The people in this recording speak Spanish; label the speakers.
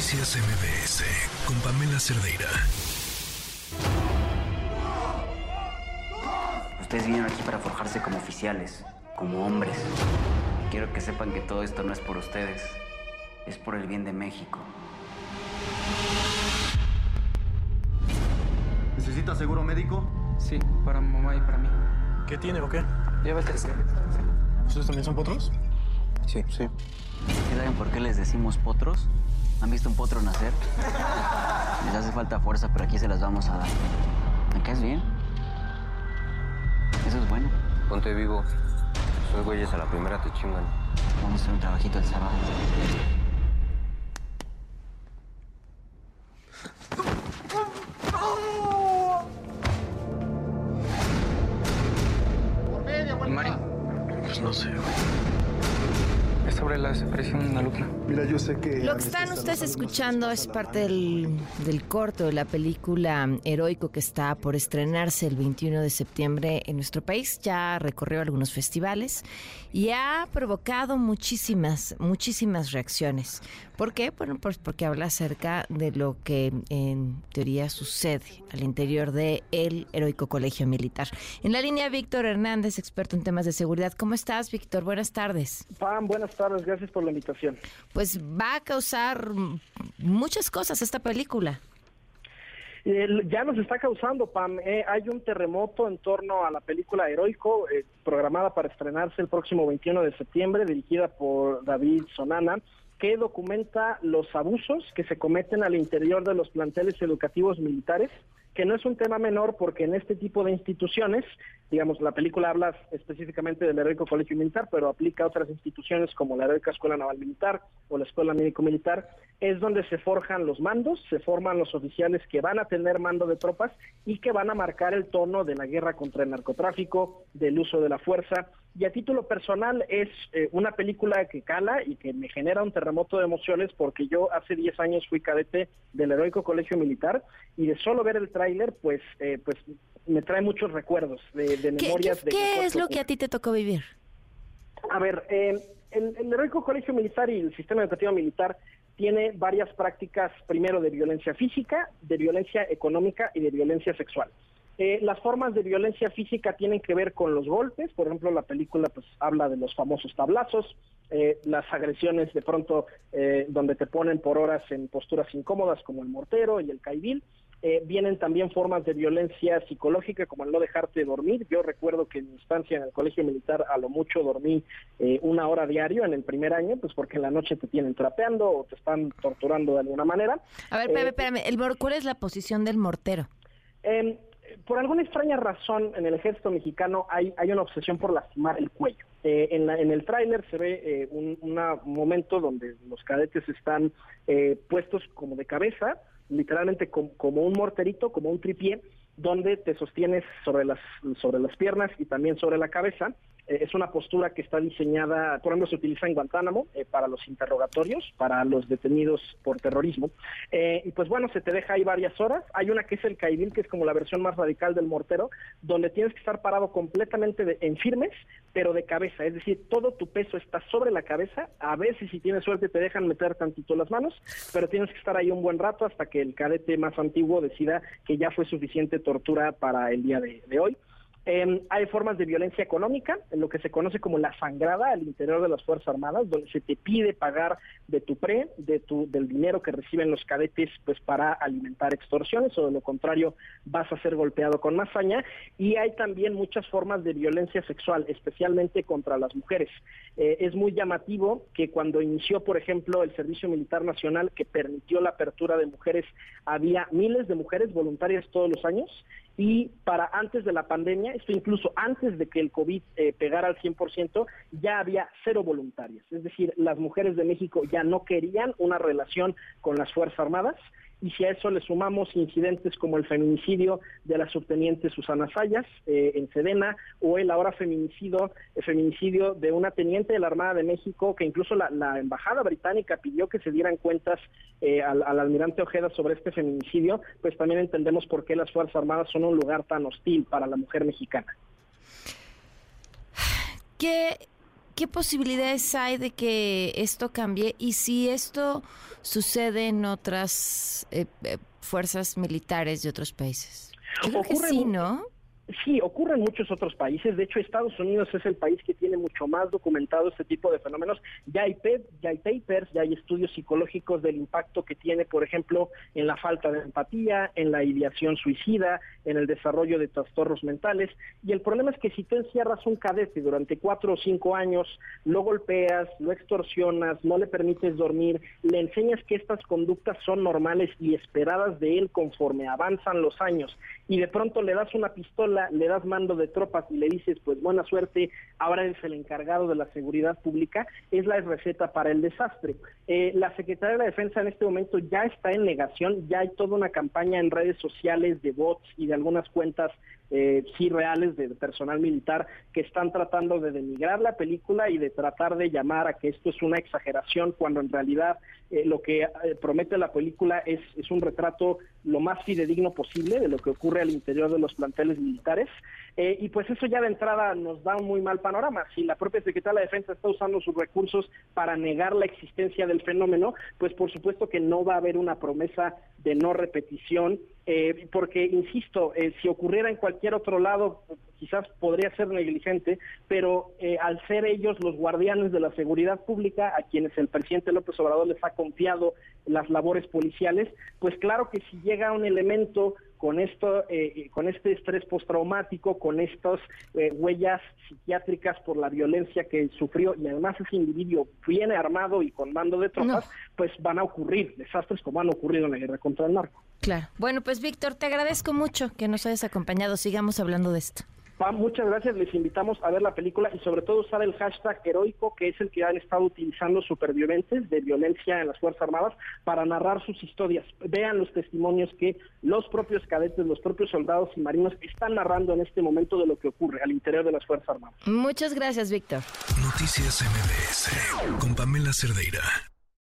Speaker 1: Noticias MBS con Pamela Cerdeira.
Speaker 2: Ustedes vinieron aquí para forjarse como oficiales, como hombres. Quiero que sepan que todo esto no es por ustedes, es por el bien de México.
Speaker 3: ¿Necesita seguro médico?
Speaker 4: Sí, para mamá y para mí.
Speaker 5: ¿Qué tiene o qué?
Speaker 4: Llévate.
Speaker 5: ¿Ustedes también son potros?
Speaker 4: Sí, sí.
Speaker 2: ¿Sí ¿Saben por qué les decimos potros? ¿Han visto un potro nacer? Les hace falta fuerza, pero aquí se las vamos a dar. ¿Me caes bien? Eso es bueno.
Speaker 6: Ponte vivo. Esos güeyes a la primera te chingan.
Speaker 2: Vamos a hacer un trabajito el sábado.
Speaker 4: ¿Y Mari?
Speaker 5: Pues no sé, güey.
Speaker 4: Es sobre la desaparición de una alumna.
Speaker 7: Mira, yo sé que...
Speaker 8: Lo que están ustedes escuchando es parte del, del, corto de la película Heroico que está por estrenarse el 21 de septiembre en nuestro país. Ya recorrió algunos festivales y ha provocado muchísimas, muchísimas reacciones. ¿Por qué? Bueno, pues porque habla acerca de lo que en teoría sucede al interior de el Heroico Colegio Militar. En la línea, Víctor Hernández, experto en temas de seguridad. ¿Cómo estás, Víctor? Buenas tardes.
Speaker 9: Pam, buenas tardes. Gracias por la invitación.
Speaker 8: Pues va a causar muchas cosas esta película.
Speaker 9: Eh, ya nos está causando, Pam. Eh, hay un terremoto en torno a la película Heroico, eh, programada para estrenarse el próximo 21 de septiembre, dirigida por David Sonana que documenta los abusos que se cometen al interior de los planteles educativos militares, que no es un tema menor porque en este tipo de instituciones, digamos, la película habla específicamente del Heroico Colegio Militar, pero aplica a otras instituciones como la Heroica Escuela Naval Militar o la Escuela Médico Militar, es donde se forjan los mandos, se forman los oficiales que van a tener mando de tropas y que van a marcar el tono de la guerra contra el narcotráfico, del uso de la fuerza. Y a título personal es eh, una película que cala y que me genera un terremoto de emociones porque yo hace 10 años fui cadete del Heroico Colegio Militar y de solo ver el tráiler pues eh, pues me trae muchos recuerdos de, de memorias.
Speaker 8: ¿Qué, qué,
Speaker 9: de
Speaker 8: ¿qué es lo que a ti te tocó vivir?
Speaker 9: A ver, eh, el, el Heroico Colegio Militar y el sistema educativo militar tiene varias prácticas, primero de violencia física, de violencia económica y de violencia sexual. Eh, las formas de violencia física tienen que ver con los golpes, por ejemplo, la película pues habla de los famosos tablazos, eh, las agresiones de pronto eh, donde te ponen por horas en posturas incómodas como el mortero y el caibil. Eh, vienen también formas de violencia psicológica como el no dejarte dormir. Yo recuerdo que en mi instancia en el colegio militar a lo mucho dormí eh, una hora diario en el primer año, pues porque en la noche te tienen trapeando o te están torturando de alguna manera.
Speaker 8: A ver, espérame, espérame. El, ¿cuál es la posición del mortero?
Speaker 9: Por alguna extraña razón en el ejército mexicano hay, hay una obsesión por lastimar el cuello. Eh, en, la, en, el tráiler se ve eh, un momento donde los cadetes están eh, puestos como de cabeza, literalmente com, como un morterito, como un tripié, donde te sostienes sobre las, sobre las piernas y también sobre la cabeza. Eh, es una postura que está diseñada, por ejemplo, se utiliza en Guantánamo eh, para los interrogatorios, para los detenidos por terrorismo. Eh, y pues bueno, se te deja ahí varias horas. Hay una que es el caibil, que es como la versión más radical del mortero, donde tienes que estar parado completamente de, en firmes, pero de cabeza. Es decir, todo tu peso está sobre la cabeza. A veces, si tienes suerte, te dejan meter tantito las manos, pero tienes que estar ahí un buen rato hasta que el cadete más antiguo decida que ya fue suficiente tortura para el día de, de hoy. Eh, hay formas de violencia económica, en lo que se conoce como la sangrada al interior de las Fuerzas Armadas, donde se te pide pagar de tu pre, de tu, del dinero que reciben los cadetes, pues para alimentar extorsiones, o de lo contrario vas a ser golpeado con más. Y hay también muchas formas de violencia sexual, especialmente contra las mujeres. Eh, es muy llamativo que cuando inició, por ejemplo, el Servicio Militar Nacional, que permitió la apertura de mujeres, había miles de mujeres voluntarias todos los años y para antes de la pandemia, esto incluso antes de que el COVID eh, pegara al 100%, ya había cero voluntarias. Es decir, las mujeres de México ya no querían una relación con las Fuerzas Armadas y si a eso le sumamos incidentes como el feminicidio de la subteniente Susana Sayas eh, en Sedena o el ahora feminicidio, el feminicidio de una teniente de la Armada de México que incluso la, la embajada británica pidió que se dieran cuentas eh, al, al, almirante Ojeda sobre este feminicidio, pues también entendemos por qué las Fuerzas Armadas son un lugar tan hostil para la mujer mexicana.
Speaker 8: ¿Qué ¿qué posibilidades hay de que esto cambie? Y si esto sucede en otras eh, eh, fuerzas militares de otros países. Yo creo que sí, ¿no?
Speaker 9: Sí, ocurre en muchos otros países. De hecho, Estados Unidos es el país que tiene mucho más documentado este tipo de fenómenos. Ya hay, ya hay papers, ya hay estudios psicológicos del impacto que tiene, por ejemplo, en la falta de empatía, en la ideación suicida, en el desarrollo de trastornos mentales. Y el problema es que si tú encierras un cadete durante cuatro o cinco años, lo golpeas, lo extorsionas, no le permites dormir, le enseñas que estas conductas son normales y esperadas de él conforme avanzan los años, y de pronto le das una pistola, le das mando de tropas y le dices, pues buena suerte, ahora eres el encargado de la seguridad pública, es la receta para el desastre. Eh, la Secretaría de la Defensa en este momento ya está en negación, ya hay toda una campaña en redes sociales de bots y de algunas cuentas eh, sí reales de personal militar que están tratando de denigrar la película y de tratar de llamar a que esto es una exageración cuando en realidad eh, lo que eh, promete la película es, es un retrato lo más fidedigno posible de lo que ocurre al interior de los planteles militares. Y pues eso ya de entrada nos da un muy mal panorama. Si la propia Secretaría de Defensa está usando sus recursos para negar la existencia del fenómeno, pues por supuesto que no va a haber una promesa de no repetición, eh, porque, insisto, eh, si ocurriera en cualquier otro lado, quizás podría ser negligente, pero eh, al ser ellos los guardianes de la seguridad pública, a quienes el presidente López Obrador les ha confiado las labores policiales, pues claro que si llega un elemento con esto, eh, con este estrés postraumático, con estas eh, huellas psiquiátricas por la violencia que sufrió y además ese individuo viene armado y con mando de tropas, pues van a ocurrir desastres como han ocurrido en la guerra contra el narco.
Speaker 8: Claro. Bueno, pues Víctor, te agradezco mucho que nos hayas acompañado. Sigamos hablando de esto.
Speaker 9: Muchas gracias, les invitamos a ver la película y sobre todo usar el hashtag heroico, que es el que han estado utilizando supervivientes de violencia en las Fuerzas Armadas para narrar sus historias. Vean los testimonios que los propios cadetes, los propios soldados y marinos están narrando en este momento de lo que ocurre al interior de las Fuerzas Armadas.
Speaker 8: Muchas gracias, Víctor.
Speaker 1: Noticias MBS con Pamela Cerdeira.